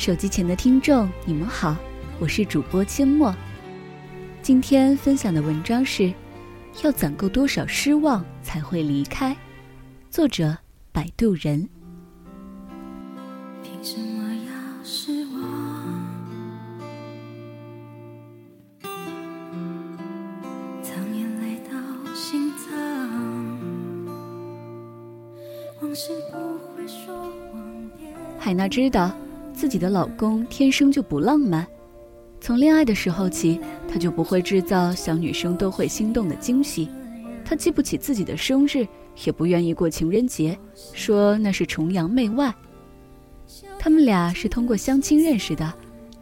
手机前的听众，你们好，我是主播阡陌。今天分享的文章是：要攒够多少失望才会离开？作者：摆渡人。凭什么要失望？藏眼泪到心脏，往事不会说海娜知道。自己的老公天生就不浪漫，从恋爱的时候起，他就不会制造小女生都会心动的惊喜。他记不起自己的生日，也不愿意过情人节，说那是崇洋媚外。他们俩是通过相亲认识的，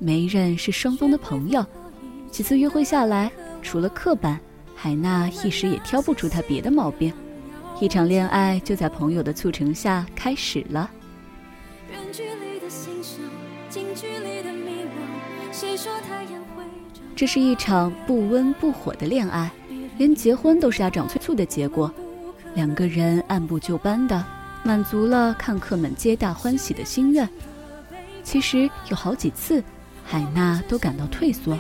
媒人是双方的朋友。几次约会下来，除了刻板，海娜一时也挑不出他别的毛病。一场恋爱就在朋友的促成下开始了。这是一场不温不火的恋爱，连结婚都是家长催促的结果。两个人按部就班的满足了看客们皆大欢喜的心愿。其实有好几次，海娜都感到退缩，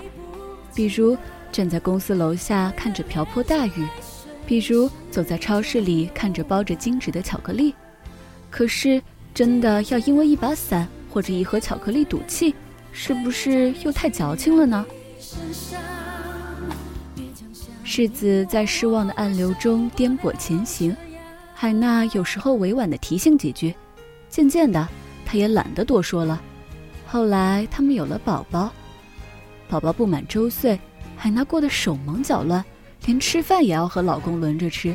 比如站在公司楼下看着瓢泼大雨，比如走在超市里看着包着金纸的巧克力。可是，真的要因为一把伞或者一盒巧克力赌气？是不是又太矫情了呢？世子在失望的暗流中颠簸前行，海娜有时候委婉的提醒几句，渐渐的，她也懒得多说了。后来他们有了宝宝，宝宝不满周岁，海娜过得手忙脚乱，连吃饭也要和老公轮着吃。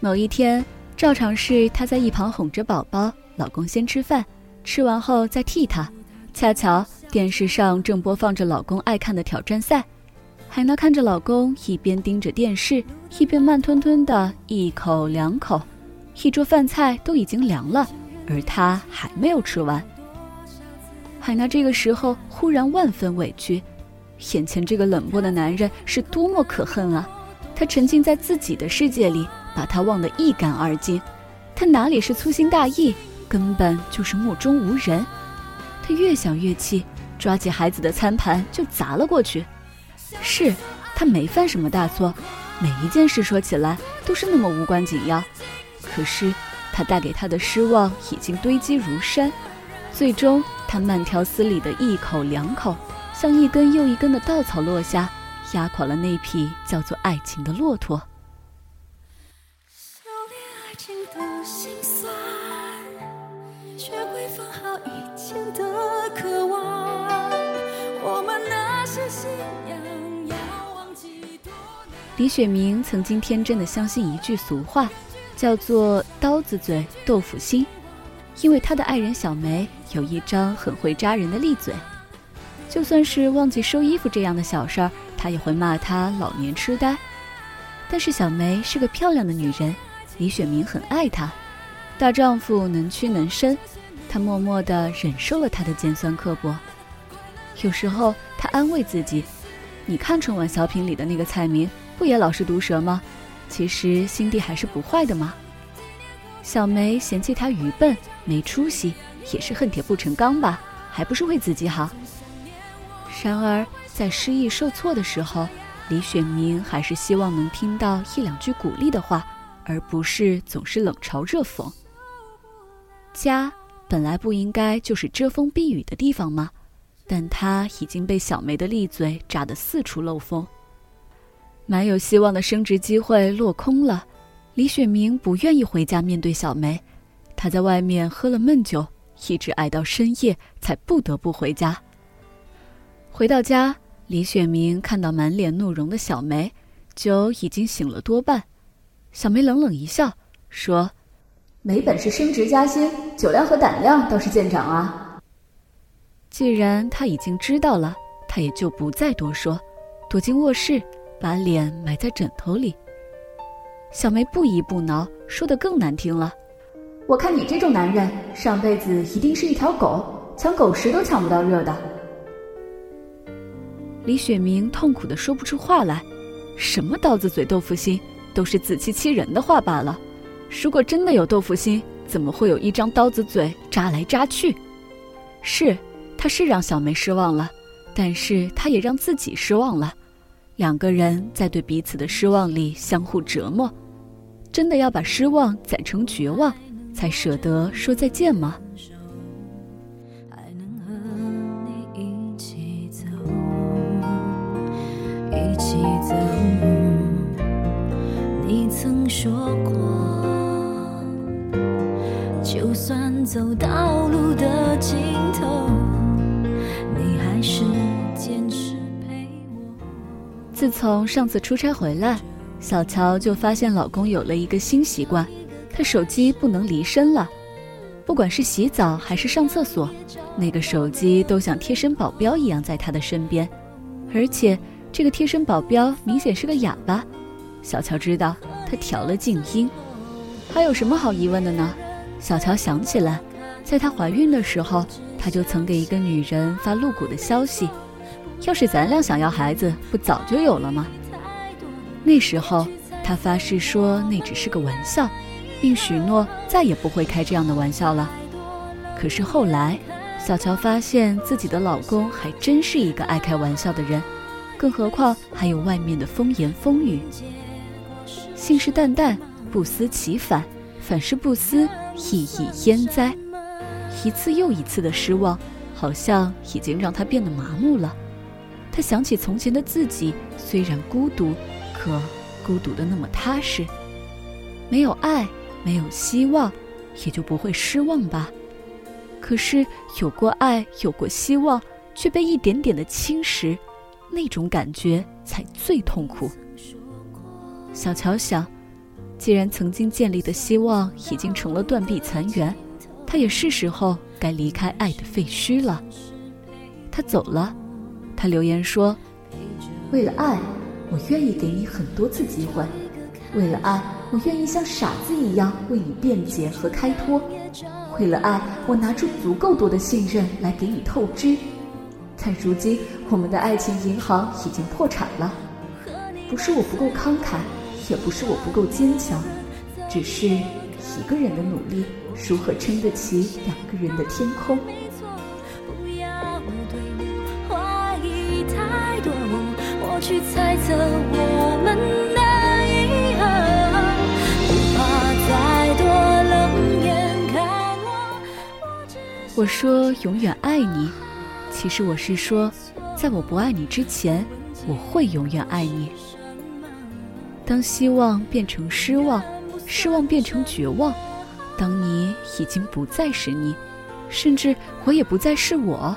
某一天，照常是她在一旁哄着宝宝，老公先吃饭，吃完后再替她，恰巧。电视上正播放着老公爱看的挑战赛，海娜看着老公一边盯着电视，一边慢吞吞的一口两口，一桌饭菜都已经凉了，而她还没有吃完。海娜这个时候忽然万分委屈，眼前这个冷漠的男人是多么可恨啊！她沉浸在自己的世界里，把他忘得一干二净。他哪里是粗心大意，根本就是目中无人。他越想越气。抓起孩子的餐盘就砸了过去，是他没犯什么大错，每一件事说起来都是那么无关紧要，可是他带给他的失望已经堆积如山，最终他慢条斯理的一口两口，像一根又一根的稻草落下，压垮了那匹叫做爱情的骆驼。修炼爱情的心酸学会放好以前的渴望。我们那些信仰要忘记多李雪明曾经天真的相信一句俗话，叫做“刀子嘴豆腐心”，因为他的爱人小梅有一张很会扎人的利嘴，就算是忘记收衣服这样的小事儿，他也会骂她老年痴呆。但是小梅是个漂亮的女人，李雪明很爱她，大丈夫能屈能伸，他默默地忍受了他的尖酸刻薄。有时候他安慰自己：“你看春晚小品里的那个蔡明。”不也老是毒舌吗？其实心地还是不坏的嘛。小梅嫌弃他愚笨没出息，也是恨铁不成钢吧？还不是为自己好。然而在失意受挫的时候，李雪明还是希望能听到一两句鼓励的话，而不是总是冷嘲热讽。家本来不应该就是遮风避雨的地方吗？但他已经被小梅的利嘴扎得四处漏风。蛮有希望的升职机会落空了，李雪明不愿意回家面对小梅，他在外面喝了闷酒，一直挨到深夜才不得不回家。回到家，李雪明看到满脸怒容的小梅，酒已经醒了多半。小梅冷冷一笑，说：“没本事升职加薪，酒量和胆量倒是见长啊。”既然他已经知道了，他也就不再多说，躲进卧室。把脸埋在枕头里。小梅不依不挠，说的更难听了。我看你这种男人，上辈子一定是一条狗，抢狗食都抢不到热的。李雪明痛苦的说不出话来，什么刀子嘴豆腐心，都是自欺欺人的话罢了。如果真的有豆腐心，怎么会有一张刀子嘴扎来扎去？是。他是让小梅失望了，但是他也让自己失望了。两个人在对彼此的失望里相互折磨，真的要把失望攒成绝望，才舍得说再见吗？自从上次出差回来，小乔就发现老公有了一个新习惯，他手机不能离身了。不管是洗澡还是上厕所，那个手机都像贴身保镖一样在他的身边。而且这个贴身保镖明显是个哑巴。小乔知道他调了静音。还有什么好疑问的呢？小乔想起来，在她怀孕的时候，他就曾给一个女人发露骨的消息。要是咱俩想要孩子，不早就有了吗？那时候，他发誓说那只是个玩笑，并许诺再也不会开这样的玩笑了。可是后来，小乔发现自己的老公还真是一个爱开玩笑的人，更何况还有外面的风言风语。信誓旦旦，不思其反，反是不思，亦以焉哉？一次又一次的失望，好像已经让他变得麻木了。他想起从前的自己，虽然孤独，可孤独的那么踏实。没有爱，没有希望，也就不会失望吧。可是有过爱，有过希望，却被一点点的侵蚀，那种感觉才最痛苦。小乔想，既然曾经建立的希望已经成了断壁残垣，他也是时候该离开爱的废墟了。他走了。他留言说：“为了爱，我愿意给你很多次机会；为了爱，我愿意像傻子一样为你辩解和开脱；为了爱，我拿出足够多的信任来给你透支。但如今，我们的爱情银行已经破产了。不是我不够慷慨，也不是我不够坚强，只是一个人的努力如何撑得起两个人的天空？”去猜测我们的以后，不怕再多冷眼看我。我说永远爱你，其实我是说，在我不爱你之前，我会永远爱你。当希望变成失望，失望变成绝望，当你已经不再是你，甚至我也不再是我，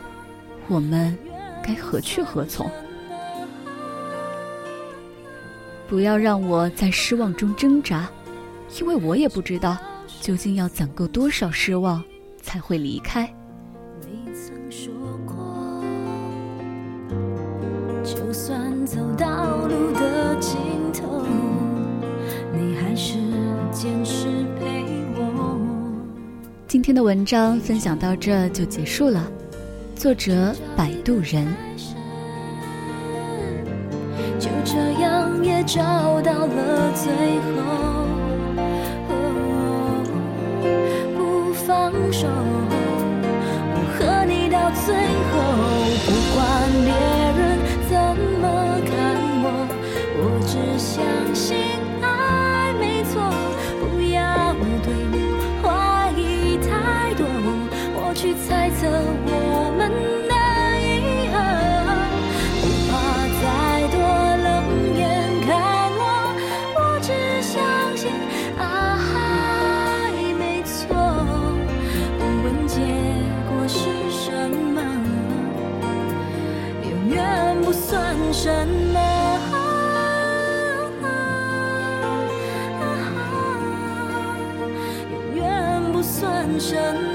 我们该何去何从？不要让我在失望中挣扎，因为我也不知道究竟要攒够多少失望才会离开。你曾说过，就算走到路的尽头，你还是坚持陪我。今天的文章分享到这就结束了，作者摆渡人。找到了最后，不放手，我和你到最后，深。